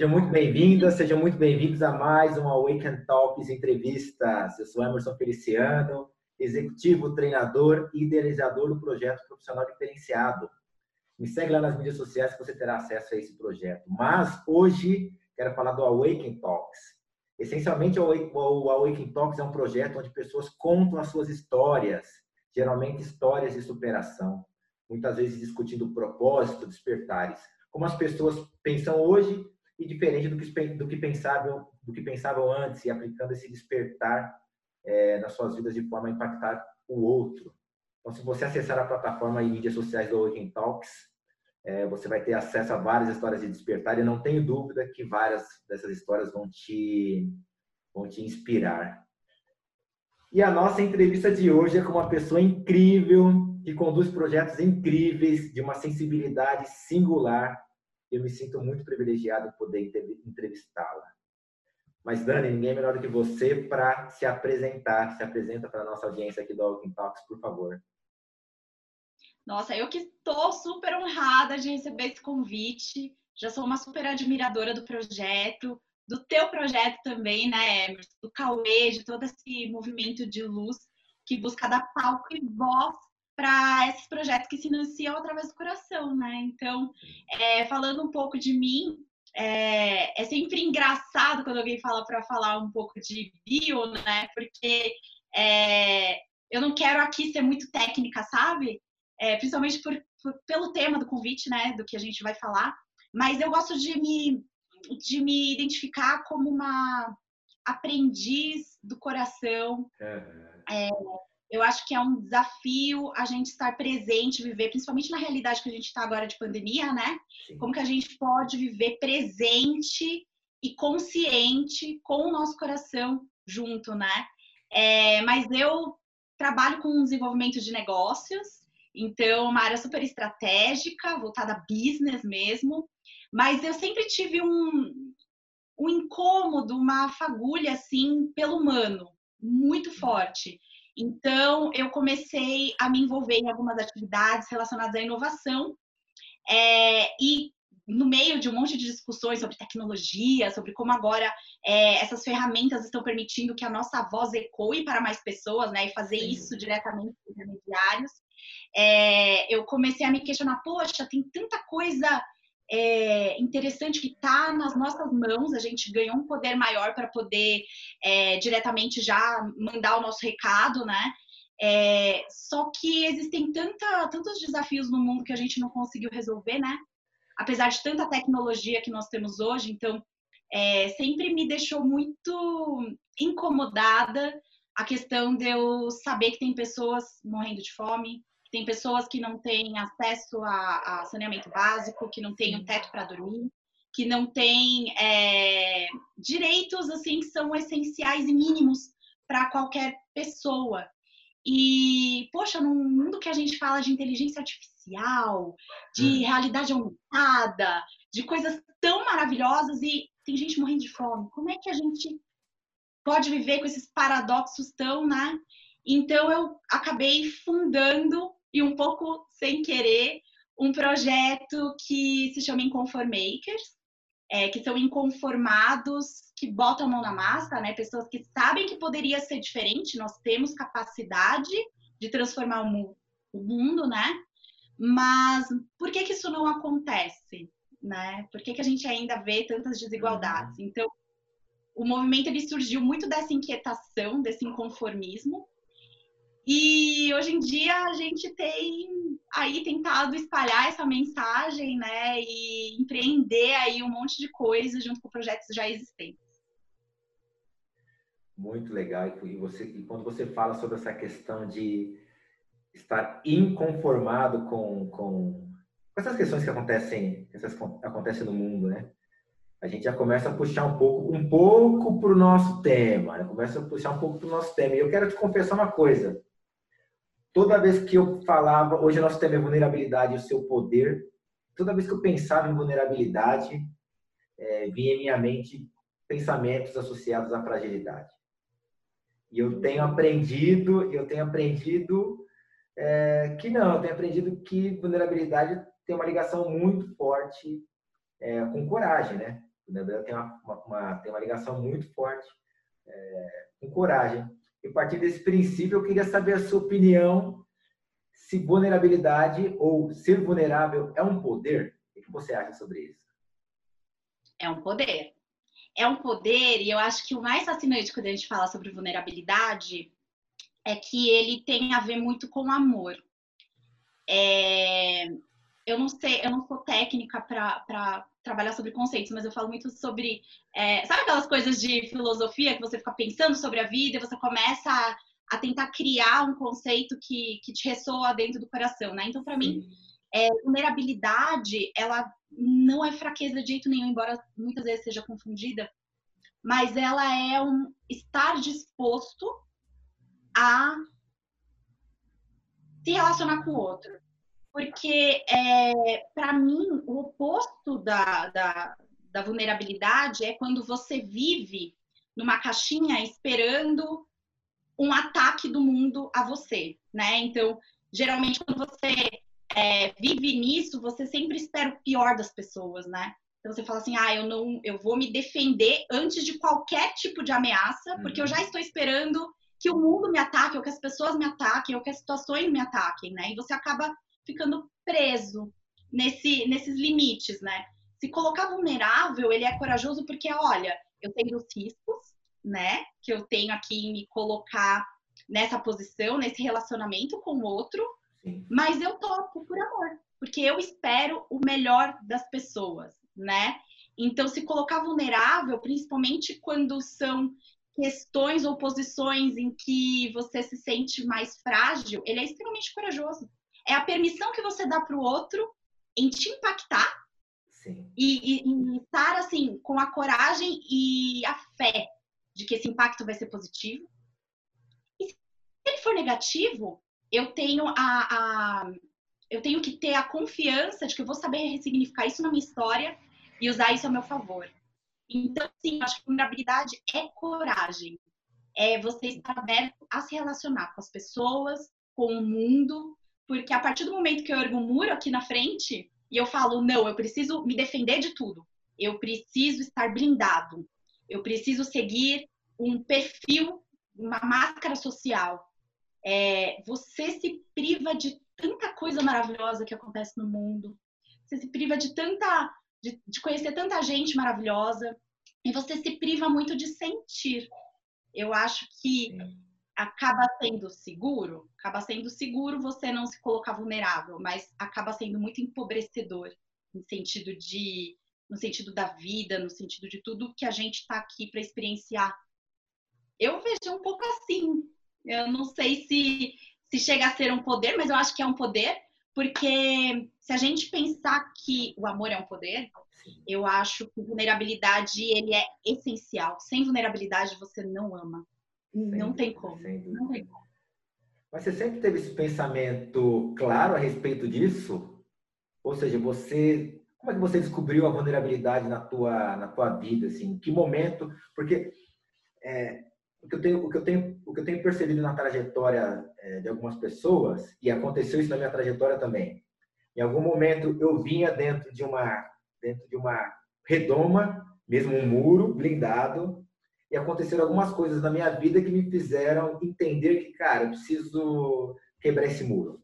Sejam muito bem-vindas, sejam muito bem-vindos a mais uma Awaken Talks entrevistas. Eu sou Emerson Feliciano, executivo, treinador e idealizador do projeto profissional diferenciado. Me segue lá nas mídias sociais que você terá acesso a esse projeto. Mas hoje quero falar do Awaken Talks. Essencialmente, o Awaken Talks é um projeto onde pessoas contam as suas histórias, geralmente histórias de superação, muitas vezes discutindo propósito, despertares. Como as pessoas pensam hoje e diferente do que, do que pensavam do que pensavam antes e aplicando esse despertar é, nas suas vidas de forma a impactar o outro. Então, se você acessar a plataforma e mídias sociais do Awaken Talks, é, você vai ter acesso a várias histórias de despertar e não tenho dúvida que várias dessas histórias vão te, vão te inspirar. E a nossa entrevista de hoje é com uma pessoa incrível, que conduz projetos incríveis, de uma sensibilidade singular eu me sinto muito privilegiado poder entrevistá-la. Mas, Dani, ninguém é melhor do que você para se apresentar. Se apresenta para a nossa audiência aqui do Walking Talks, por favor. Nossa, eu que estou super honrada de receber esse convite. Já sou uma super admiradora do projeto, do teu projeto também, né, Emerson? Do Cauê, de todo esse movimento de luz que busca dar palco e voz para esses projetos que se iniciam através do coração, né? Então, é, falando um pouco de mim, é, é, sempre engraçado quando alguém fala para falar um pouco de bio, né? Porque é, eu não quero aqui ser muito técnica, sabe? É, principalmente por, por, pelo tema do convite, né? Do que a gente vai falar. Mas eu gosto de me, de me identificar como uma aprendiz do coração. Uhum. Eu acho que é um desafio a gente estar presente, viver, principalmente na realidade que a gente está agora de pandemia, né? Sim. Como que a gente pode viver presente e consciente com o nosso coração junto, né? É, mas eu trabalho com desenvolvimento de negócios, então uma área super estratégica, voltada a business mesmo. Mas eu sempre tive um, um incômodo, uma fagulha assim pelo humano, muito forte. Então, eu comecei a me envolver em algumas atividades relacionadas à inovação. É, e no meio de um monte de discussões sobre tecnologia, sobre como agora é, essas ferramentas estão permitindo que a nossa voz ecoe para mais pessoas, né? E fazer Sim. isso diretamente com intermediários. É, eu comecei a me questionar, poxa, tem tanta coisa é, interessante que está nas nossas mãos, a gente ganhou um poder maior para poder é, diretamente já mandar o nosso recado, né? É, só que existem tanta, tantos desafios no mundo que a gente não conseguiu resolver, né? Apesar de tanta tecnologia que nós temos hoje, então é, sempre me deixou muito incomodada a questão de eu saber que tem pessoas morrendo de fome, tem pessoas que não têm acesso a, a saneamento básico, que não têm um teto para dormir, que não têm é, direitos assim que são essenciais e mínimos para qualquer pessoa. E, poxa, num mundo que a gente fala de inteligência artificial, de hum. realidade aumentada, de coisas tão maravilhosas e tem gente morrendo de fome, como é que a gente pode viver com esses paradoxos tão, né? Então eu acabei fundando e um pouco sem querer um projeto que se chama Inconformakers, é, que são inconformados, que botam a mão na massa, né? Pessoas que sabem que poderia ser diferente, nós temos capacidade de transformar o, mundo, né? Mas por que que isso não acontece, né? Por que que a gente ainda vê tantas desigualdades? Uhum. Então, o movimento ele surgiu muito dessa inquietação, desse inconformismo, e hoje em dia a gente tem aí tentado espalhar essa mensagem, né, e empreender aí um monte de coisas junto com projetos já existentes. Muito legal. E, você, e quando você fala sobre essa questão de estar inconformado com, com, com essas questões que acontecem, essas acontecem no mundo, né? A gente já começa a puxar um pouco, um pouco para o nosso tema, né? começa a puxar um pouco para o nosso tema. E eu quero te confessar uma coisa toda vez que eu falava, hoje nosso tema é vulnerabilidade e o seu poder, toda vez que eu pensava em vulnerabilidade, é, vinha em minha mente pensamentos associados à fragilidade. E eu tenho aprendido, eu tenho aprendido é, que não, eu tenho aprendido que vulnerabilidade tem uma ligação muito forte é, com coragem, né? Vulnerabilidade tem uma, uma, tem uma ligação muito forte é, com coragem. E a partir desse princípio, eu queria saber a sua opinião se vulnerabilidade ou ser vulnerável é um poder. O que você acha sobre isso? É um poder. É um poder, e eu acho que o mais fascinante quando a gente fala sobre vulnerabilidade é que ele tem a ver muito com amor. É, eu não sei, eu não sou técnica para trabalhar sobre conceitos, mas eu falo muito sobre. É, sabe aquelas coisas de filosofia que você fica pensando sobre a vida e você começa a, a tentar criar um conceito que, que te ressoa dentro do coração, né? Então, para mim, é, vulnerabilidade, ela não é fraqueza de jeito nenhum, embora muitas vezes seja confundida, mas ela é um estar disposto a se relacionar com o outro. Porque, é, para mim, o oposto da, da, da vulnerabilidade é quando você vive numa caixinha esperando um ataque do mundo a você, né? Então, geralmente, quando você é, vive nisso, você sempre espera o pior das pessoas, né? Então você fala assim, ah, eu não, eu vou me defender antes de qualquer tipo de ameaça, porque eu já estou esperando que o mundo me ataque, ou que as pessoas me ataquem, ou que as situações me ataquem, né? E você acaba ficando preso nesse, nesses limites, né? Se colocar vulnerável, ele é corajoso porque, olha, eu tenho os riscos, né? Que eu tenho aqui em me colocar nessa posição, nesse relacionamento com o outro, Sim. mas eu topo por amor, porque eu espero o melhor das pessoas, né? Então, se colocar vulnerável, principalmente quando são questões ou posições em que você se sente mais frágil, ele é extremamente corajoso. É a permissão que você dá para o outro em te impactar e, e, e, estar assim com a coragem e a fé de que esse impacto vai ser positivo. E se ele for negativo, eu tenho a, a eu tenho que ter a confiança de que eu vou saber ressignificar isso na minha história e usar isso a meu favor. Então, sim, acho que vulnerabilidade é coragem. É você estar aberto a se relacionar com as pessoas, com o mundo, porque a partir do momento que eu ergo um muro aqui na frente e eu falo, não, eu preciso me defender de tudo, eu preciso estar blindado, eu preciso seguir um perfil, uma máscara social. É, você se priva de tanta coisa maravilhosa que acontece no mundo, você se priva de tanta de, de conhecer tanta gente maravilhosa. E você se priva muito de sentir. Eu acho que acaba sendo seguro, acaba sendo seguro você não se colocar vulnerável, mas acaba sendo muito empobrecedor no sentido de no sentido da vida, no sentido de tudo que a gente está aqui para experienciar. Eu vejo um pouco assim. Eu não sei se se chega a ser um poder, mas eu acho que é um poder, porque se a gente pensar que o amor é um poder, eu acho que vulnerabilidade ele é essencial. Sem vulnerabilidade você não ama. Não tem como. Não tem como. Mas você sempre teve esse pensamento claro a respeito disso? Ou seja, você como é que você descobriu a vulnerabilidade na tua na tua vida assim? Em que momento? Porque é, o que eu tenho o que eu tenho o que eu tenho percebido na trajetória é, de algumas pessoas e aconteceu isso na minha trajetória também. Em algum momento eu vinha dentro de uma dentro de uma redoma, mesmo um muro blindado, e aconteceram algumas coisas na minha vida que me fizeram entender que, cara, eu preciso quebrar esse muro,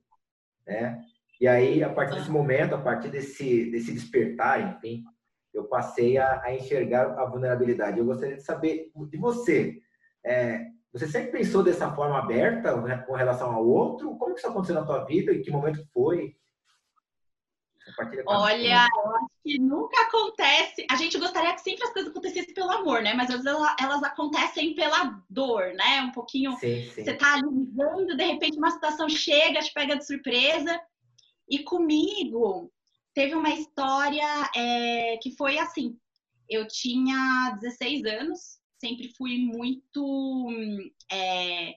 né? E aí, a partir desse momento, a partir desse, desse despertar, enfim, eu passei a, a enxergar a vulnerabilidade. Eu gostaria de saber de você. É, você sempre pensou dessa forma aberta né, com relação ao outro? Como que isso aconteceu na tua vida? Em que momento foi? Olha, eu acho que nunca acontece. A gente gostaria que sempre as coisas acontecessem pelo amor, né? Mas às vezes elas acontecem pela dor, né? Um pouquinho. Sim, sim. Você tá ali vivendo, de repente uma situação chega, te pega de surpresa. E comigo teve uma história é, que foi assim. Eu tinha 16 anos, sempre fui muito. É,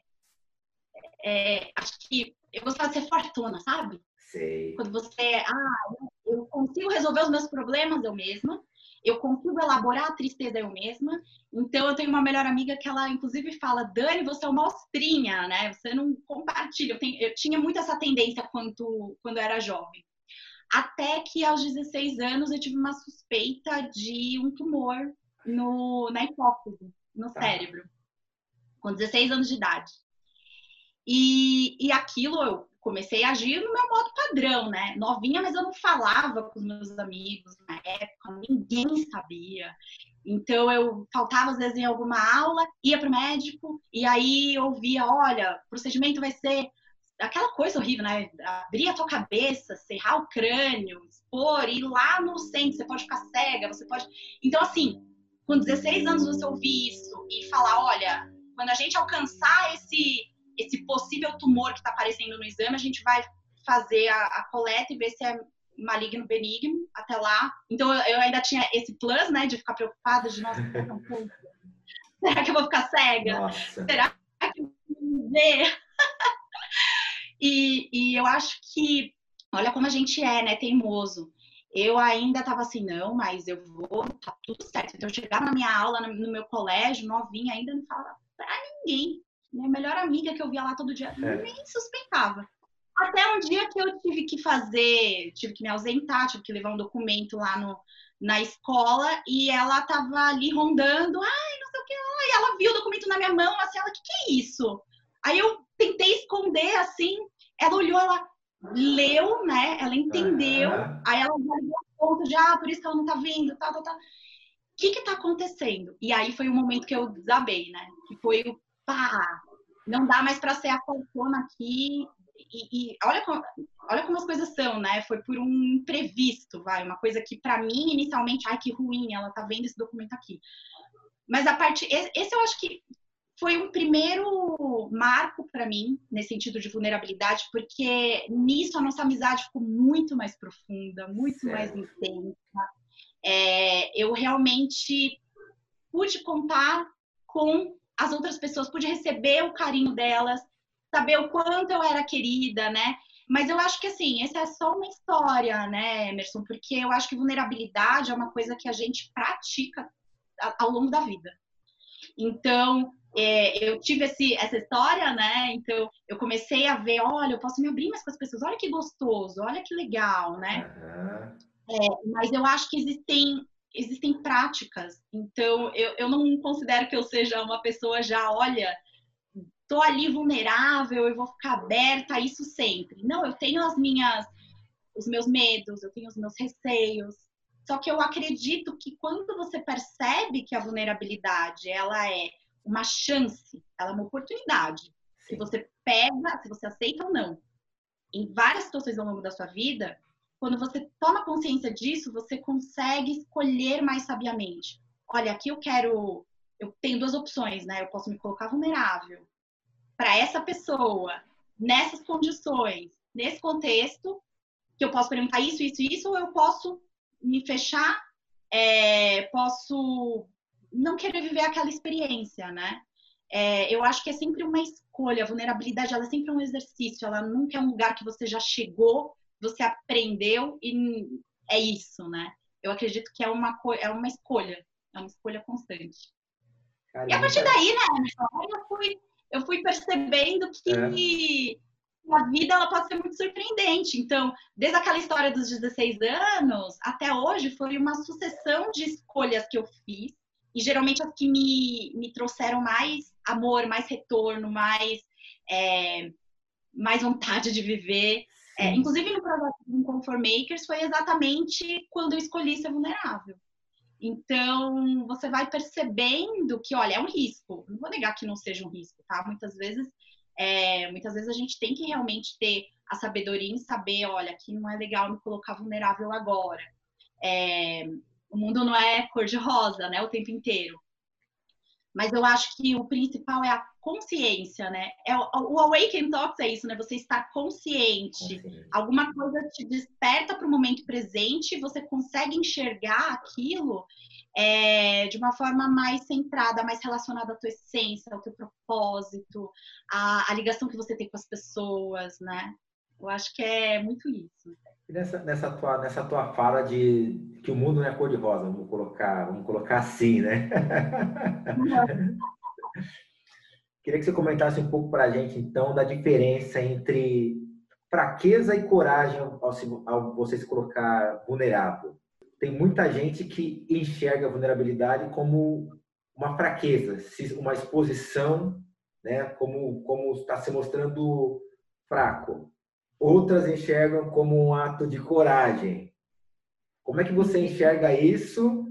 é, acho que eu gostava de ser fortuna, sabe? Sei. Quando você, ah, eu consigo resolver os meus problemas eu mesma, eu consigo elaborar a tristeza eu mesma. Então, eu tenho uma melhor amiga que ela, inclusive, fala: Dani, você é uma ostrinha, né? Você não compartilha. Eu, tenho, eu tinha muito essa tendência quando, quando eu era jovem. Até que aos 16 anos eu tive uma suspeita de um tumor no, na hipófise, no tá. cérebro, com 16 anos de idade. E, e aquilo eu comecei a agir no meu modo padrão, né? Novinha, mas eu não falava com os meus amigos na época, ninguém sabia. Então eu faltava às vezes em alguma aula, ia para o médico e aí ouvia, olha, o procedimento vai ser aquela coisa horrível, né? Abrir a tua cabeça, serrar o crânio, expor, ir lá no centro, você pode ficar cega, você pode. Então, assim, com 16 anos você ouvir isso e falar, olha, quando a gente alcançar esse, esse possível tumor que está aparecendo no exame, a gente vai fazer a, a coleta e ver se é maligno benigno até lá. Então eu, eu ainda tinha esse plus, né, de ficar preocupada de nossa, será que eu vou ficar cega? Nossa. Será que eu vou ver? e, e eu acho que olha como a gente é, né, teimoso. Eu ainda tava assim, não, mas eu vou, tá tudo certo. Então eu chegava na minha aula, no, meu colégio, novinha, ainda não falava pra ninguém. Minha melhor amiga que eu via lá todo dia, é. nem suspeitava. Até um dia que eu tive que fazer, tive que me ausentar, tive que levar um documento lá no, na escola e ela tava ali rondando, ai, não sei o que, e ela viu o documento na minha mão, assim, ela, o que, que é isso? Aí eu tentei esconder, assim, ela olhou, ela leu, né, ela entendeu, aí ela já deu ponto de, ah, por isso que ela não tá vendo, tal, tal, tal. O que que tá acontecendo? E aí foi o momento que eu desabei, né, que foi o pá, não dá mais para ser a falcona aqui e, e, olha, como, olha como as coisas são, né? Foi por um imprevisto, vai, uma coisa que para mim inicialmente, ai que ruim, ela tá vendo esse documento aqui. Mas a parte, esse eu acho que foi um primeiro marco para mim nesse sentido de vulnerabilidade, porque nisso a nossa amizade ficou muito mais profunda, muito mais intensa. É, eu realmente pude contar com as outras pessoas, pude receber o carinho delas, saber o quanto eu era querida, né? Mas eu acho que assim, essa é só uma história, né, Emerson? Porque eu acho que vulnerabilidade é uma coisa que a gente pratica ao longo da vida. Então, é, eu tive esse, essa história, né? Então, eu comecei a ver, olha, eu posso me abrir mais com as pessoas, olha que gostoso, olha que legal, né? Uhum. É, mas eu acho que existem existem práticas. Então, eu, eu não considero que eu seja uma pessoa já, olha, tô ali vulnerável, eu vou ficar aberta a isso sempre. Não, eu tenho as minhas, os meus medos, eu tenho os meus receios. Só que eu acredito que quando você percebe que a vulnerabilidade ela é uma chance, ela é uma oportunidade, se você pega, se você aceita ou não, em várias situações ao longo da sua vida, quando você toma consciência disso, você consegue escolher mais sabiamente. Olha, aqui eu quero, eu tenho duas opções, né? Eu posso me colocar vulnerável, para essa pessoa, nessas condições, nesse contexto, que eu posso perguntar isso, isso, isso, ou eu posso me fechar, é, posso não querer viver aquela experiência, né? É, eu acho que é sempre uma escolha. A vulnerabilidade ela é sempre um exercício. Ela nunca é um lugar que você já chegou, você aprendeu e é isso, né? Eu acredito que é uma, é uma escolha, é uma escolha constante. Caramba. E a partir daí, né, eu fui eu fui percebendo que é. a vida ela pode ser muito surpreendente. Então, desde aquela história dos 16 anos até hoje, foi uma sucessão de escolhas que eu fiz. E geralmente as que me, me trouxeram mais amor, mais retorno, mais, é, mais vontade de viver. É, inclusive no projeto do Comfort Makers foi exatamente quando eu escolhi ser vulnerável. Então, você vai percebendo que, olha, é um risco. Não vou negar que não seja um risco, tá? Muitas vezes, é, muitas vezes a gente tem que realmente ter a sabedoria em saber, olha, aqui não é legal me colocar vulnerável agora. É, o mundo não é cor-de-rosa, né, o tempo inteiro. Mas eu acho que o principal é a consciência, né? É o, Awaken Talks é isso, né? Você estar consciente. consciente. Alguma coisa te desperta para o momento presente, você consegue enxergar aquilo é, de uma forma mais centrada, mais relacionada à tua essência, ao teu propósito, à, à ligação que você tem com as pessoas, né? Eu acho que é muito isso. E nessa, nessa, tua, nessa tua fala de que o mundo não é cor-de-rosa, vamos colocar, vamos colocar assim, né? Queria que você comentasse um pouco para a gente, então, da diferença entre fraqueza e coragem ao, ao você se colocar vulnerável? Tem muita gente que enxerga a vulnerabilidade como uma fraqueza, uma exposição, né, como como está se mostrando fraco. Outras enxergam como um ato de coragem. Como é que você enxerga isso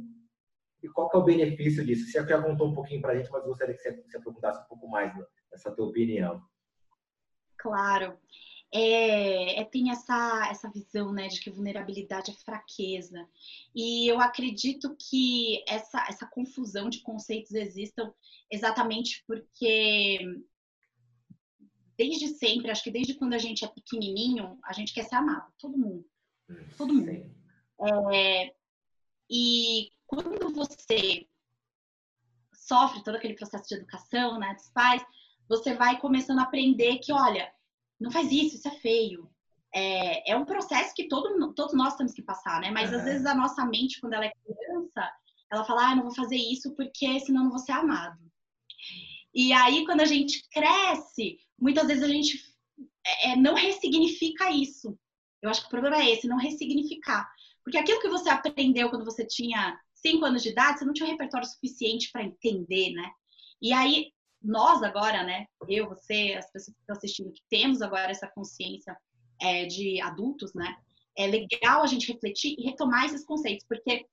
e qual é o benefício disso? Você já contou um pouquinho para a gente, mas gostaria que você se aprofundasse um pouco mais nessa tua opinião. Claro. É, é, tem essa, essa visão né, de que vulnerabilidade é fraqueza. E eu acredito que essa, essa confusão de conceitos existam exatamente porque desde sempre, acho que desde quando a gente é pequenininho, a gente quer ser amado, todo mundo. Todo mundo. É, e quando você sofre todo aquele processo de educação, né, dos pais, você vai começando a aprender que, olha, não faz isso, isso é feio. É, é um processo que todo, todos nós temos que passar, né? Mas uhum. às vezes a nossa mente, quando ela é criança, ela fala, ah, não vou fazer isso porque senão não vou ser amado. E aí, quando a gente cresce, muitas vezes a gente é, é não ressignifica isso. Eu acho que o problema é esse, não ressignificar. Porque aquilo que você aprendeu quando você tinha cinco anos de idade, você não tinha um repertório suficiente para entender, né? E aí, nós agora, né? Eu, você, as pessoas que estão assistindo, que temos agora essa consciência é, de adultos, né? É legal a gente refletir e retomar esses conceitos, porque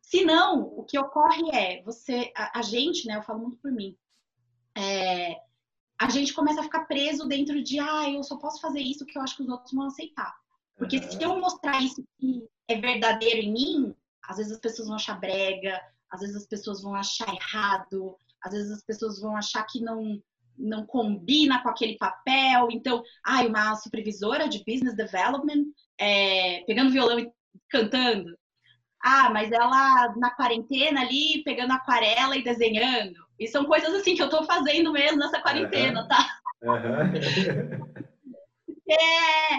senão o que ocorre é você, a, a gente, né? Eu falo muito por mim, é, a gente começa a ficar preso dentro de, ah, eu só posso fazer isso que eu acho que os outros vão aceitar. Porque uhum. se eu mostrar isso que é verdadeiro em mim, às vezes as pessoas vão achar brega, às vezes as pessoas vão achar errado, às vezes as pessoas vão achar que não não combina com aquele papel. Então, ai, ah, uma supervisora de business development é, pegando violão e cantando. Ah, mas ela na quarentena ali pegando aquarela e desenhando. E são coisas assim que eu tô fazendo mesmo nessa quarentena, uhum. tá? Uhum. é,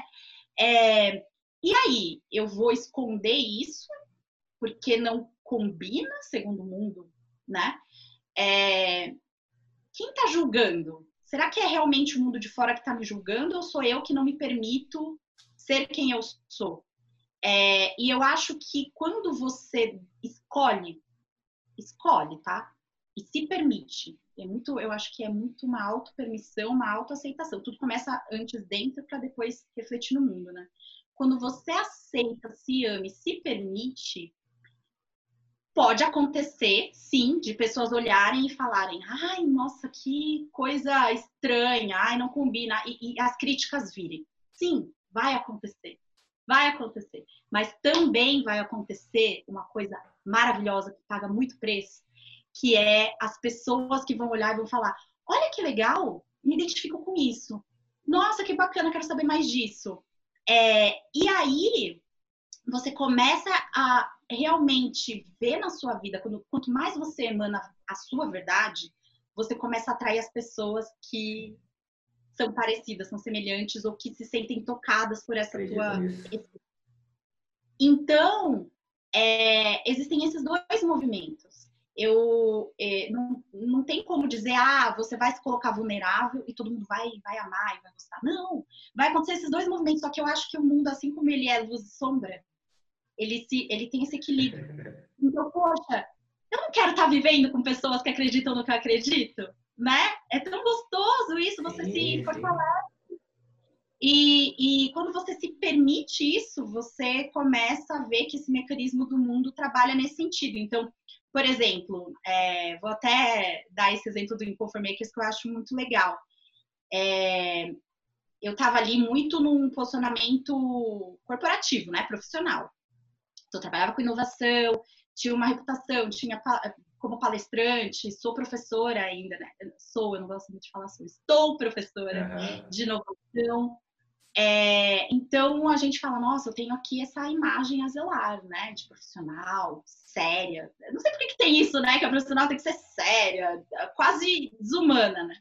é, e aí, eu vou esconder isso porque não combina, segundo o mundo, né? É... Quem está julgando? Será que é realmente o mundo de fora que está me julgando ou sou eu que não me permito ser quem eu sou? É... E eu acho que quando você escolhe, escolhe, tá? E se permite, é muito, eu acho que é muito uma auto-permissão, uma auto-aceitação. Tudo começa antes dentro para depois refletir no mundo, né? Quando você aceita, se ama e se permite, pode acontecer, sim, de pessoas olharem e falarem: ai, nossa, que coisa estranha, ai, não combina, e, e as críticas virem. Sim, vai acontecer. Vai acontecer. Mas também vai acontecer uma coisa maravilhosa que paga muito preço, que é as pessoas que vão olhar e vão falar: olha que legal, me identifico com isso. Nossa, que bacana, quero saber mais disso. É, e aí você começa a realmente ver na sua vida, quando, quanto mais você emana a sua verdade, você começa a atrair as pessoas que são parecidas, são semelhantes ou que se sentem tocadas por essa tua. Então, é, existem esses dois movimentos. Eu é, não, não tem como dizer, ah, você vai se colocar vulnerável e todo mundo vai, vai amar e vai gostar. Não, vai acontecer esses dois movimentos, só que eu acho que o mundo, assim como ele é luz e sombra, ele, se, ele tem esse equilíbrio. Então, poxa, eu não quero estar vivendo com pessoas que acreditam no que eu acredito, né? É tão gostoso isso, você sim, se fortalece. E, e quando você se permite isso, você começa a ver que esse mecanismo do mundo trabalha nesse sentido. Então, por exemplo, é, vou até dar esse exemplo do Inconformakers que eu acho muito legal. É, eu estava ali muito num posicionamento corporativo, né, profissional. Então, eu trabalhava com inovação, tinha uma reputação, tinha como palestrante, sou professora ainda, né? Sou, eu não gosto muito de falar sou, estou professora uhum. de inovação. É, então a gente fala, nossa, eu tenho aqui essa imagem a zelar, né? De profissional, séria. Eu não sei por que, que tem isso, né? Que a profissional tem que ser séria, quase desumana, né?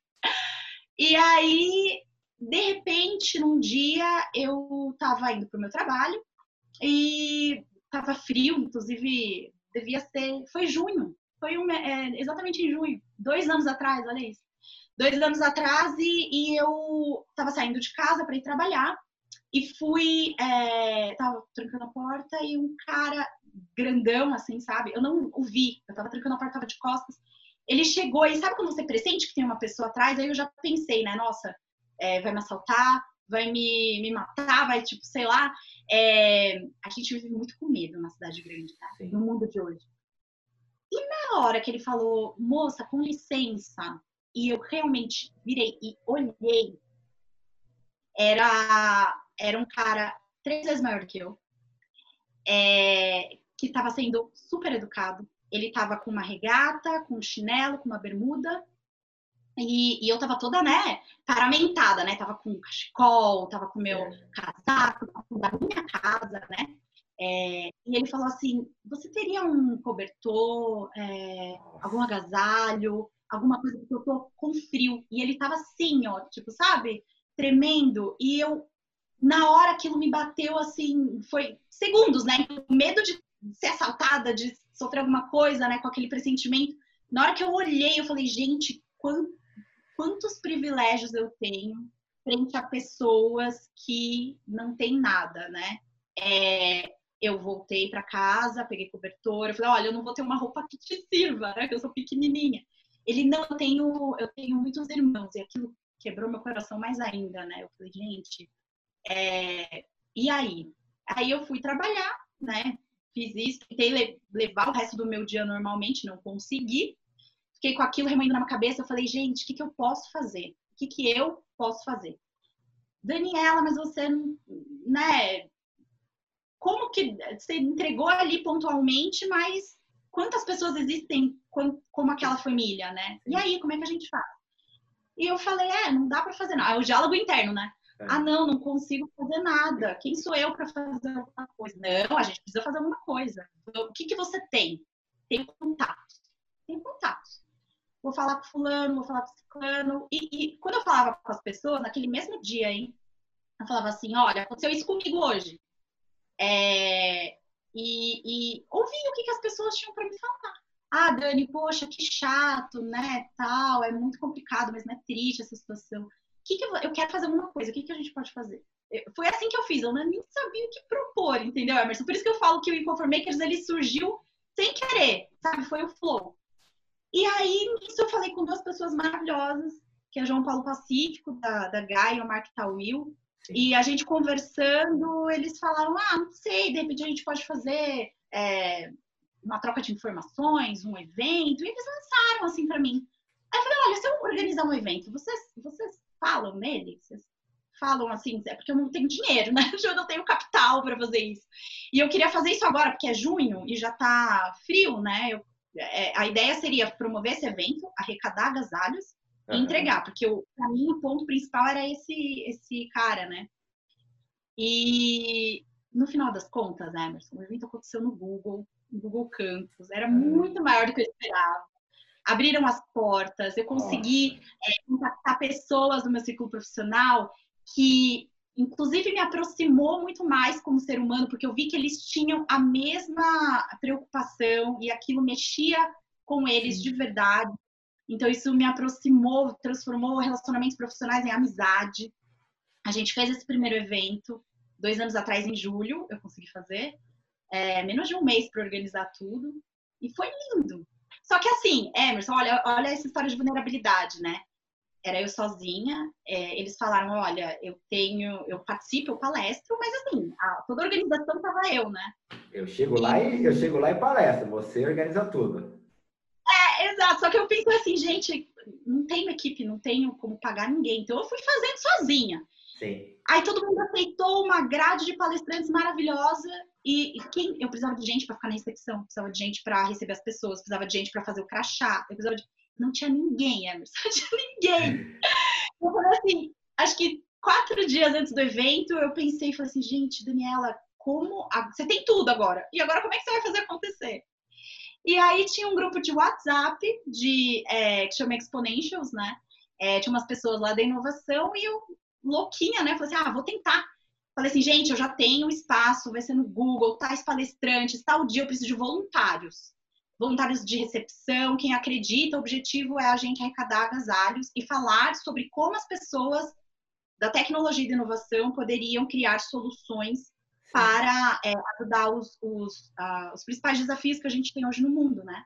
E aí, de repente, num dia eu estava indo para o meu trabalho e estava frio, inclusive devia ser. Foi junho, foi um, é, exatamente em junho, dois anos atrás, olha isso. Dois anos atrás e, e eu estava saindo de casa para ir trabalhar e fui. É, tava trancando a porta e um cara grandão, assim, sabe? Eu não o vi, eu tava trancando a porta, tava de costas. Ele chegou e sabe quando você pressente que tem uma pessoa atrás? Aí eu já pensei, né? Nossa, é, vai me assaltar, vai me, me matar, vai, tipo, sei lá. É, a gente vive muito com medo na cidade grande, tá? No mundo de hoje. E na hora que ele falou, moça, com licença, e eu realmente virei e olhei, era, era um cara três vezes maior que eu, é, que estava sendo super educado. Ele estava com uma regata, com um chinelo, com uma bermuda, e, e, eu tava toda, né, paramentada, né? Tava com cachecol, tava com meu casaco, da minha casa, né? É, e ele falou assim: você teria um cobertor, é, algum agasalho, alguma coisa que eu tô com frio? E ele tava assim, ó, tipo, sabe? Tremendo. E eu, na hora aquilo me bateu assim, foi segundos, né? O medo de ser assaltada, de sofrer alguma coisa, né? Com aquele pressentimento. Na hora que eu olhei, eu falei, gente, quanto quantos privilégios eu tenho frente a pessoas que não têm nada, né? É, eu voltei para casa, peguei cobertor, eu falei, olha, eu não vou ter uma roupa que te sirva, né? Que eu sou pequenininha. Ele não, eu tenho, eu tenho muitos irmãos e aquilo quebrou meu coração mais ainda, né? Eu falei, gente, é... e aí? Aí eu fui trabalhar, né? Fiz isso, tentei levar o resto do meu dia normalmente, não consegui fiquei com aquilo remoendo na minha cabeça. Eu falei, gente, o que, que eu posso fazer? O que, que eu posso fazer? Daniela, mas você, né? Como que você entregou ali pontualmente, mas quantas pessoas existem como aquela família, né? E aí, como é que a gente faz? E eu falei, é, não dá para fazer nada. É o diálogo interno, né? É. Ah, não, não consigo fazer nada. Quem sou eu para fazer alguma coisa? Não, a gente precisa fazer alguma coisa. O que, que você tem? Tem contatos. Tem contatos vou falar com fulano, vou falar com ciclano. E, e, quando eu falava com as pessoas, naquele mesmo dia, hein, eu falava assim, olha, aconteceu isso comigo hoje. É, e, e ouvi o que, que as pessoas tinham para me falar. Ah, Dani, poxa, que chato, né, tal, é muito complicado, mas não é triste essa situação. Que, que eu, eu quero fazer alguma coisa, o que, que a gente pode fazer? Foi assim que eu fiz, eu nem sabia o que propor, entendeu, Emerson? Por isso que eu falo que o Inconformakers, ele surgiu sem querer, sabe? Foi o flow. E aí, nisso eu falei com duas pessoas maravilhosas, que é João Paulo Pacífico, da, da Gaia, e o Mark Tawil. E a gente conversando, eles falaram, ah, não sei, de repente a gente pode fazer é, uma troca de informações, um evento. E eles lançaram, assim, para mim. Aí eu falei, olha, se eu organizar um evento, vocês, vocês falam nele? Vocês falam assim, é porque eu não tenho dinheiro, né? Eu não tenho capital para fazer isso. E eu queria fazer isso agora, porque é junho e já tá frio, né? Eu é, a ideia seria promover esse evento, arrecadar agasalhos uhum. e entregar, porque o, pra mim o ponto principal era esse, esse cara, né? E no final das contas, Emerson, o evento aconteceu no Google, no Google Campus, era muito maior do que eu esperava. Abriram as portas, eu consegui é, contactar pessoas do meu ciclo profissional que inclusive me aproximou muito mais como ser humano, porque eu vi que eles tinham a mesma preocupação e aquilo mexia com eles de verdade. Então isso me aproximou, transformou relacionamentos profissionais em amizade. A gente fez esse primeiro evento dois anos atrás, em julho, eu consegui fazer. É, menos de um mês para organizar tudo. E foi lindo. Só que assim, Emerson, olha, olha essa história de vulnerabilidade, né? Era eu sozinha. É, eles falaram, olha, eu tenho, eu participo, eu palestro, mas assim, a, toda a organização tava eu, né? Eu chego lá e eu chego lá e palestro, você organiza tudo. É, exato. Só que eu pensei assim, gente, não tenho equipe, não tenho como pagar ninguém, então eu fui fazendo sozinha. Sim. Aí todo mundo aceitou uma grade de palestrantes maravilhosa e, e quem eu precisava de gente para ficar na inspeção, precisava de gente para receber as pessoas, precisava de gente para fazer o crachá, eu precisava de não tinha ninguém, Emerson, não tinha ninguém. Eu falei assim, acho que quatro dias antes do evento, eu pensei e falei assim, gente, Daniela, como. Você tem tudo agora. E agora como é que você vai fazer acontecer? E aí tinha um grupo de WhatsApp de, é, que chama Exponentials, né? É, tinha umas pessoas lá da inovação e eu, louquinha, né? Falei assim, ah, vou tentar. Falei assim, gente, eu já tenho espaço, vai ser no Google, tais palestrantes, tal dia eu preciso de voluntários voluntários de recepção, quem acredita, o objetivo é a gente arrecadar agasalhos e falar sobre como as pessoas da tecnologia e da inovação poderiam criar soluções para é, ajudar os, os, uh, os, principais desafios que a gente tem hoje no mundo, né?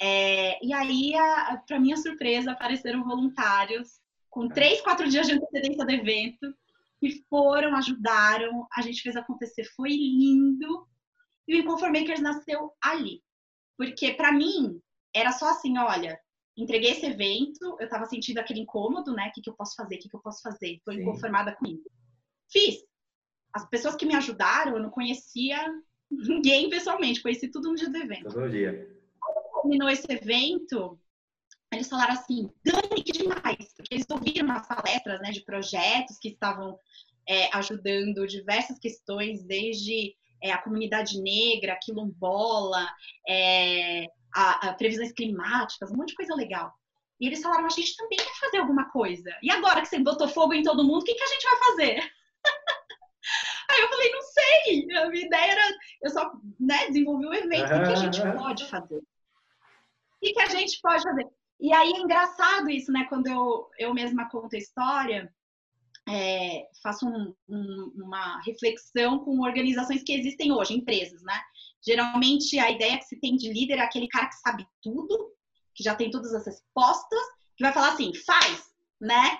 É, e aí, para minha surpresa, apareceram voluntários com três, quatro dias de antecedência do evento que foram, ajudaram, a gente fez acontecer, foi lindo. E o Inconformakers nasceu ali. Porque para mim era só assim, olha, entreguei esse evento, eu tava sentindo aquele incômodo, né? O que, que eu posso fazer? O que, que eu posso fazer? Tô inconformada comigo. Fiz. As pessoas que me ajudaram, eu não conhecia ninguém pessoalmente, conheci tudo no dia do evento. Todo dia. Quando terminou esse evento, eles falaram assim, Dani, que demais! Porque eles ouviram as palestras né, de projetos que estavam é, ajudando diversas questões, desde é, a comunidade negra, quilombola, é, a, a, previsões climáticas, um monte de coisa legal. E eles falaram, a gente também quer fazer alguma coisa. E agora que você botou fogo em todo mundo, o que, que a gente vai fazer? Aí eu falei, não sei. A minha ideia era, eu só né, desenvolvi o evento. O que, que a gente pode fazer? O que, que a gente pode fazer? E aí é engraçado isso, né? Quando eu, eu mesma conto a história, é, faço um, um, uma reflexão com organizações que existem hoje, empresas, né? Geralmente a ideia que se tem de líder é aquele cara que sabe tudo, que já tem todas as respostas, que vai falar assim, faz, né?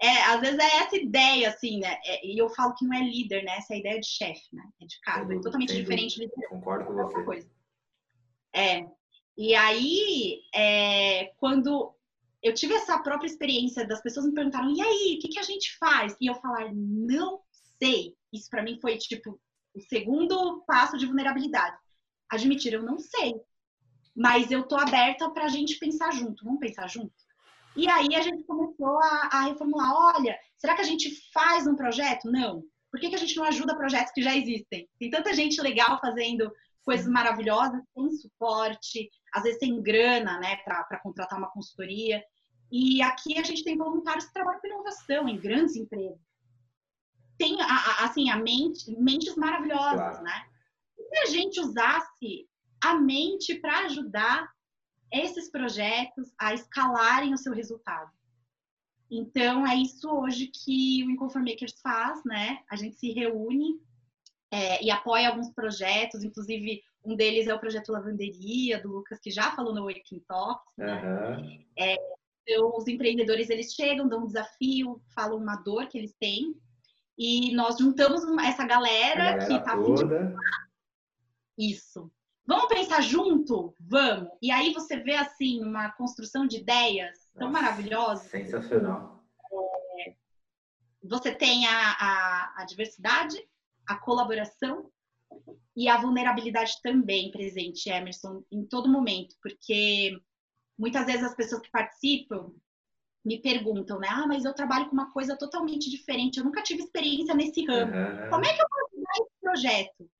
É, às vezes é essa ideia, assim, né? É, e eu falo que não é líder, né? Essa é a ideia de chefe, né? É de cargo, é totalmente diferente de Concordo com você. Coisa. É. E aí, é, quando eu tive essa própria experiência das pessoas me perguntaram, e aí, o que, que a gente faz? E eu falar, não sei. Isso para mim foi tipo o segundo passo de vulnerabilidade. Admitir, eu não sei. Mas eu tô aberta para a gente pensar junto. Vamos pensar junto? E aí a gente começou a, a, reformular: olha, será que a gente faz um projeto? Não. Por que, que a gente não ajuda projetos que já existem? Tem tanta gente legal fazendo coisas maravilhosas, sem suporte, às vezes tem grana, né, para contratar uma consultoria. E aqui a gente tem voluntários que trabalham com inovação em grandes empresas. Tem, assim, a mente, mentes maravilhosas, claro. né? E se a gente usasse a mente para ajudar esses projetos a escalarem o seu resultado? Então, é isso hoje que o Inconformakers faz, né? A gente se reúne é, e apoia alguns projetos, inclusive um deles é o projeto Lavanderia, do Lucas, que já falou no Waking Talks. Uhum. Então, os empreendedores, eles chegam, dão um desafio, falam uma dor que eles têm, e nós juntamos essa galera, galera que está toda. Isso. Vamos pensar junto? Vamos. E aí você vê, assim, uma construção de ideias tão maravilhosa. Sensacional. É, você tem a, a, a diversidade, a colaboração e a vulnerabilidade também presente, Emerson, em todo momento, porque muitas vezes as pessoas que participam me perguntam, né? Ah, mas eu trabalho com uma coisa totalmente diferente, eu nunca tive experiência nesse ramo. Uhum. Como é que eu posso ajudar esse projeto?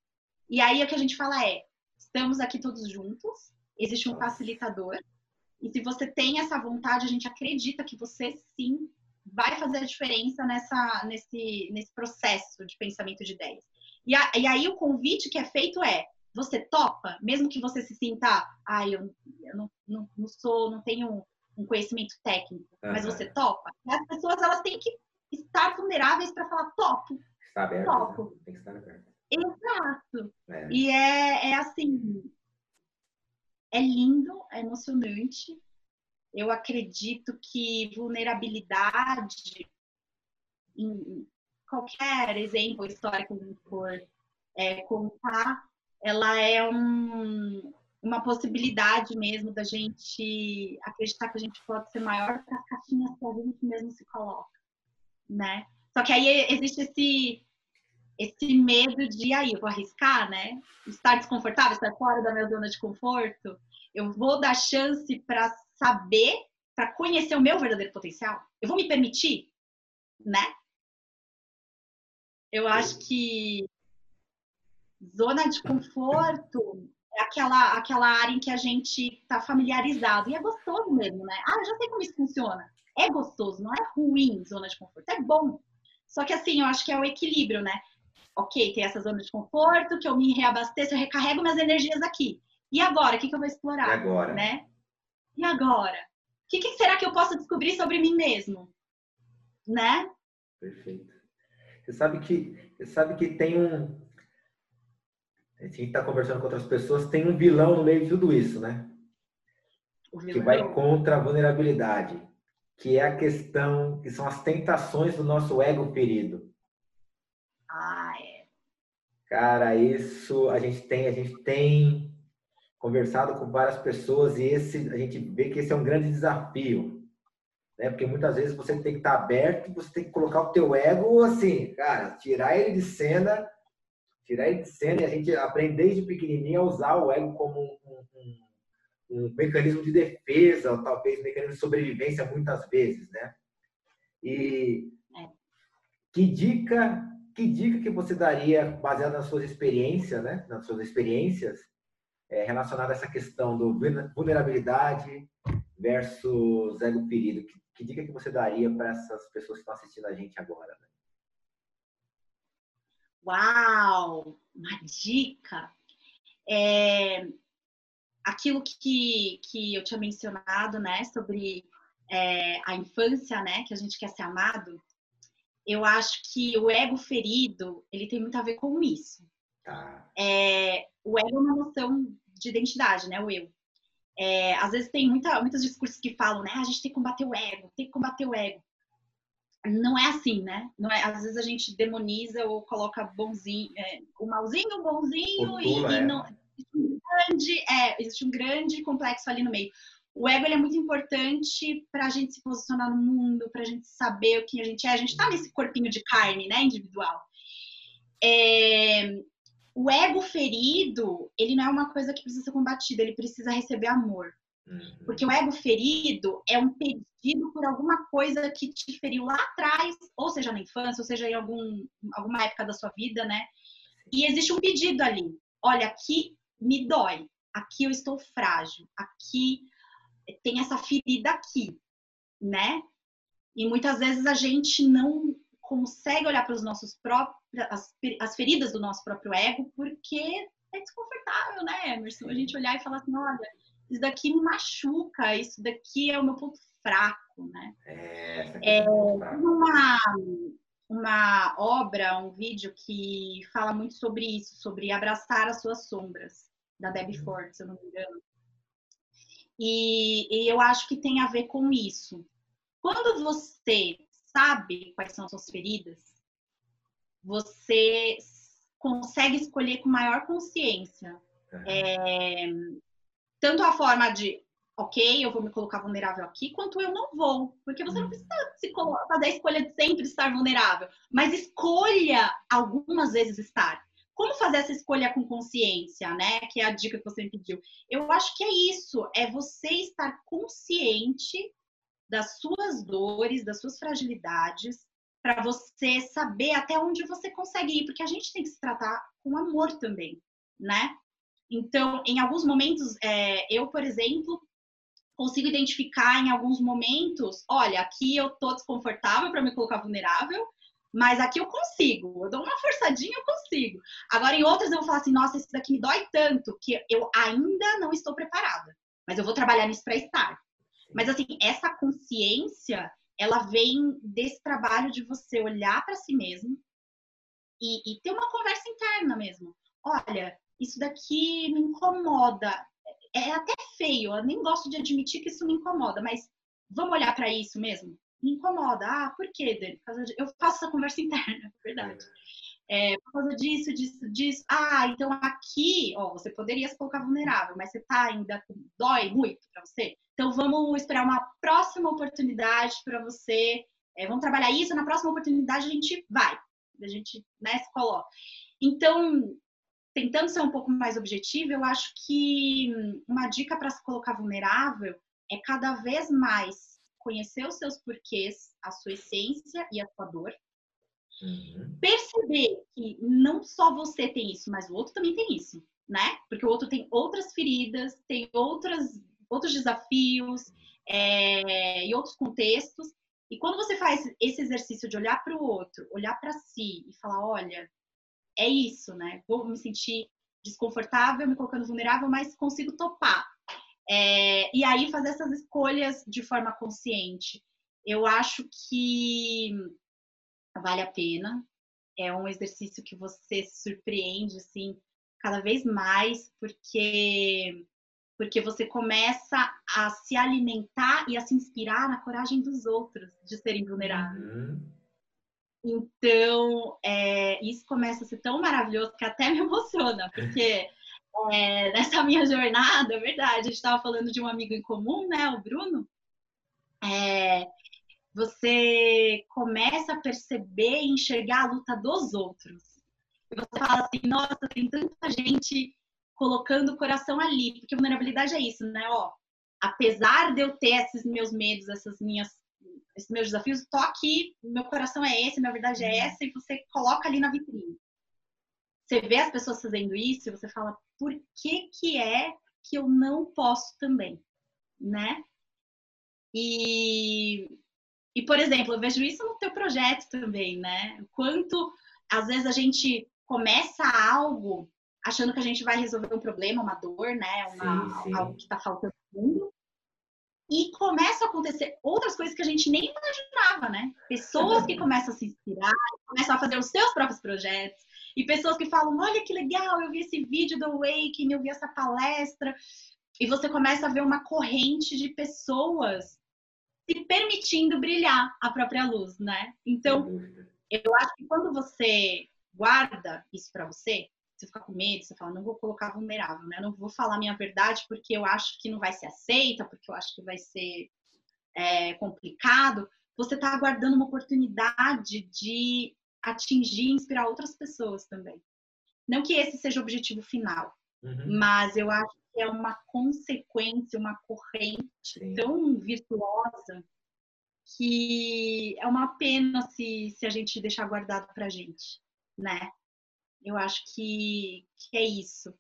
E aí o que a gente fala é: estamos aqui todos juntos, existe um facilitador, e se você tem essa vontade, a gente acredita que você sim vai fazer a diferença nessa, nesse, nesse processo de pensamento de ideias. E, a, e aí o convite que é feito é: você topa, mesmo que você se sinta, ah, eu, eu não, não, não sou, não tenho um conhecimento técnico, uhum. mas você topa. As pessoas elas têm que estar vulneráveis para falar topo. Está aberto. Topo. Né? Tem que estar aberto. Exato. É. E é, é assim, é lindo, é emocionante. Eu acredito que vulnerabilidade, em qualquer exemplo histórico que for é, contar, ela é um, uma possibilidade mesmo da gente acreditar que a gente pode ser maior que as caixinhas que a gente mesmo se coloca, né? Só que aí existe esse esse medo de aí eu vou arriscar, né? Estar desconfortável, estar fora da minha zona de conforto. Eu vou dar chance para saber, para conhecer o meu verdadeiro potencial. Eu vou me permitir, né? Eu acho que zona de conforto é aquela, aquela área em que a gente está familiarizado. E é gostoso mesmo, né? Ah, eu já sei como isso funciona. É gostoso, não é ruim zona de conforto, é bom. Só que assim, eu acho que é o equilíbrio, né? Ok, tem essa zona de conforto, que eu me reabasteço, eu recarrego minhas energias aqui. E agora, o que, que eu vou explorar? E agora? Né? E agora? O que, que será que eu posso descobrir sobre mim mesmo? Né? Perfeito. Você sabe que, você sabe que tem um. A gente está conversando com outras pessoas, tem um vilão no meio de tudo isso, né? Que vai contra a vulnerabilidade, que é a questão, que são as tentações do nosso ego ferido. Ah, é. Cara, isso a gente tem, a gente tem conversado com várias pessoas e esse a gente vê que esse é um grande desafio, né? Porque muitas vezes você tem que estar aberto, você tem que colocar o teu ego assim, cara, tirar ele de cena, tirar ele de cena e a gente aprende desde pequenininho a usar o ego como um, um, um mecanismo de defesa, ou talvez um mecanismo de sobrevivência muitas vezes, né? E é. que dica que dica que você daria, baseada nas suas experiências, né? Nas suas experiências, é, relacionada a essa questão do vulnerabilidade versus ego ferido? Que, que dica que você daria para essas pessoas que estão assistindo a gente agora? Né? Uau! Uma dica! É, aquilo que, que eu tinha mencionado, né, sobre é, a infância, né, que a gente quer ser amado, eu acho que o ego ferido, ele tem muito a ver com isso. Tá. É, o ego é uma noção de identidade, né? O eu. É, às vezes tem muita, muitos discursos que falam, né? Ah, a gente tem que combater o ego, tem que combater o ego. Não é assim, né? Não é, às vezes a gente demoniza ou coloca bonzinho, é, o malzinho, o bonzinho, e, e, não. Existe um, grande, é, existe um grande complexo ali no meio o ego é muito importante para a gente se posicionar no mundo, para a gente saber o que a gente é. A gente está nesse corpinho de carne, né, individual. É... O ego ferido, ele não é uma coisa que precisa ser combatida, ele precisa receber amor. Uhum. Porque o ego ferido é um pedido por alguma coisa que te feriu lá atrás, ou seja na infância, ou seja em algum, alguma época da sua vida, né? E existe um pedido ali. Olha, aqui me dói, aqui eu estou frágil, aqui tem essa ferida aqui, né? E muitas vezes a gente não consegue olhar para os nossos próprios as, as feridas do nosso próprio ego porque é desconfortável, né, Emerson? A gente olhar e falar assim, olha, isso daqui me machuca, isso daqui é o meu ponto fraco, né? É, é uma, uma obra, um vídeo que fala muito sobre isso, sobre abraçar as suas sombras, da Debbie uhum. Ford, se eu não me engano. E, e eu acho que tem a ver com isso. Quando você sabe quais são as suas feridas, você consegue escolher com maior consciência. É, tanto a forma de, ok, eu vou me colocar vulnerável aqui, quanto eu não vou. Porque você não uhum. precisa se fazer a escolha de sempre estar vulnerável, mas escolha algumas vezes estar. Como fazer essa escolha com consciência, né? Que é a dica que você me pediu. Eu acho que é isso, é você estar consciente das suas dores, das suas fragilidades, para você saber até onde você consegue ir, porque a gente tem que se tratar com amor também, né? Então, em alguns momentos, é, eu, por exemplo, consigo identificar em alguns momentos, olha, aqui eu tô desconfortável para me colocar vulnerável, mas aqui eu consigo, eu dou uma forçadinha, eu consigo. Agora, em outras, eu vou falar assim: nossa, isso daqui me dói tanto que eu ainda não estou preparada, mas eu vou trabalhar nisso para estar. Mas, assim, essa consciência, ela vem desse trabalho de você olhar para si mesmo e, e ter uma conversa interna mesmo. Olha, isso daqui me incomoda. É até feio, eu nem gosto de admitir que isso me incomoda, mas vamos olhar para isso mesmo? me incomoda. Ah, por quê, Dani? Eu faço essa conversa interna, é verdade. É, por causa disso, disso, disso. Ah, então aqui, ó, você poderia se colocar vulnerável, mas você tá ainda dói muito para você. Então vamos esperar uma próxima oportunidade para você. É, vamos trabalhar isso. Na próxima oportunidade a gente vai, a gente né, se coloca. Então, tentando ser um pouco mais objetivo, eu acho que uma dica para se colocar vulnerável é cada vez mais conhecer os seus porquês, a sua essência e a sua dor. Uhum. Perceber que não só você tem isso, mas o outro também tem isso, né? Porque o outro tem outras feridas, tem outras, outros desafios é, e outros contextos. E quando você faz esse exercício de olhar para o outro, olhar para si e falar, olha, é isso, né? Vou me sentir desconfortável, me colocando vulnerável, mas consigo topar. É, e aí fazer essas escolhas de forma consciente. Eu acho que vale a pena. É um exercício que você se surpreende, assim, cada vez mais, porque porque você começa a se alimentar e a se inspirar na coragem dos outros de serem vulneráveis. Uhum. Então, é, isso começa a ser tão maravilhoso que até me emociona, porque é, nessa minha jornada, é verdade, a gente estava falando de um amigo em comum, né, o Bruno, é, você começa a perceber e enxergar a luta dos outros. E você fala assim, nossa, tem tanta gente colocando o coração ali, porque vulnerabilidade é isso, né? Ó, apesar de eu ter esses meus medos, essas minhas, esses meus desafios, tô aqui, meu coração é esse, minha verdade é essa, e você coloca ali na vitrine. Você vê as pessoas fazendo isso e você fala, por que que é que eu não posso também, né? E, e por exemplo, eu vejo isso no teu projeto também, né? Quanto às vezes a gente começa algo achando que a gente vai resolver um problema, uma dor, né? Uma, sim, sim. Algo que está faltando no mundo. E começa a acontecer outras coisas que a gente nem imaginava, né? Pessoas que começam a se inspirar, começam a fazer os seus próprios projetos. E pessoas que falam, olha que legal, eu vi esse vídeo do Awakening, eu vi essa palestra. E você começa a ver uma corrente de pessoas se permitindo brilhar a própria luz, né? Então, eu acho que quando você guarda isso para você, você fica com medo, você fala, não vou colocar vulnerável, né? Eu não vou falar minha verdade porque eu acho que não vai ser aceita, porque eu acho que vai ser é, complicado. Você está aguardando uma oportunidade de atingir e inspirar outras pessoas também. Não que esse seja o objetivo final, uhum. mas eu acho que é uma consequência, uma corrente Sim. tão virtuosa que é uma pena se, se a gente deixar guardado pra gente, né? Eu acho que, que é isso.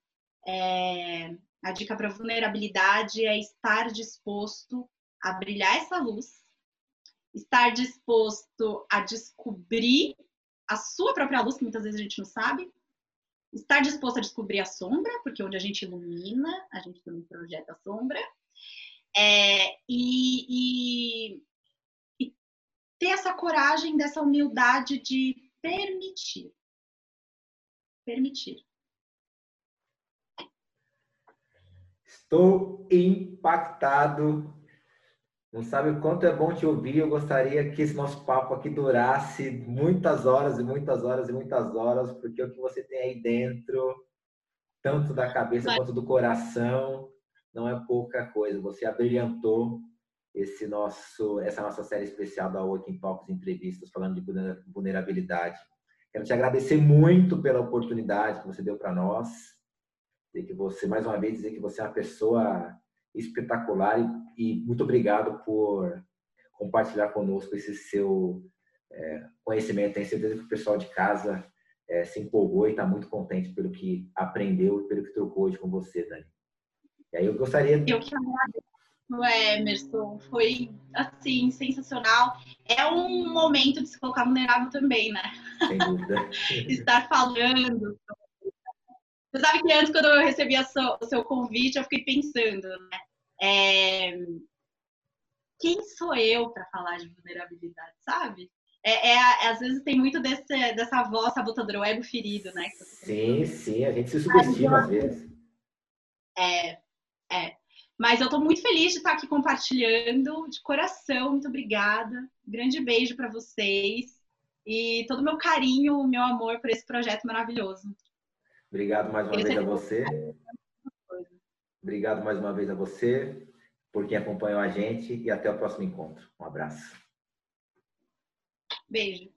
É, a dica para vulnerabilidade é estar disposto a brilhar essa luz, estar disposto a descobrir a sua própria luz, que muitas vezes a gente não sabe, estar disposto a descobrir a sombra, porque onde a gente ilumina, a gente também projeta a sombra, é, e, e, e ter essa coragem, dessa humildade de permitir permitir. Estou impactado. Não sabe o quanto é bom te ouvir. Eu gostaria que esse nosso papo aqui durasse muitas horas e muitas horas e muitas horas, porque o que você tem aí dentro, tanto da cabeça quanto do coração, não é pouca coisa. Você abrilhantou esse nosso, essa nossa série especial da Working Talks entrevistas falando de vulnerabilidade. Quero te agradecer muito pela oportunidade que você deu para nós. Dizer que você, mais uma vez, dizer que você é uma pessoa espetacular e, e muito obrigado por compartilhar conosco esse seu é, conhecimento. Tenho certeza que o pessoal de casa é, se empolgou e está muito contente pelo que aprendeu e pelo que trocou hoje com você, Dani. E aí eu gostaria. Eu que agradeço Emerson. Foi, assim, sensacional. É um momento de se colocar vulnerável também, né? Sem dúvida. Estar falando. Você sabe que antes, quando eu recebi o seu convite, eu fiquei pensando, né? É... Quem sou eu para falar de vulnerabilidade, sabe? É, é, às vezes tem muito desse, dessa voz sabotadora, o ego ferido, né? Sim, sim, a gente se subestima às vezes. É, é. Mas eu estou muito feliz de estar aqui compartilhando, de coração, muito obrigada. grande beijo para vocês e todo o meu carinho, meu amor por esse projeto maravilhoso. Obrigado mais uma vez a você. Obrigado mais uma vez a você por quem acompanhou a gente e até o próximo encontro. Um abraço. Beijo.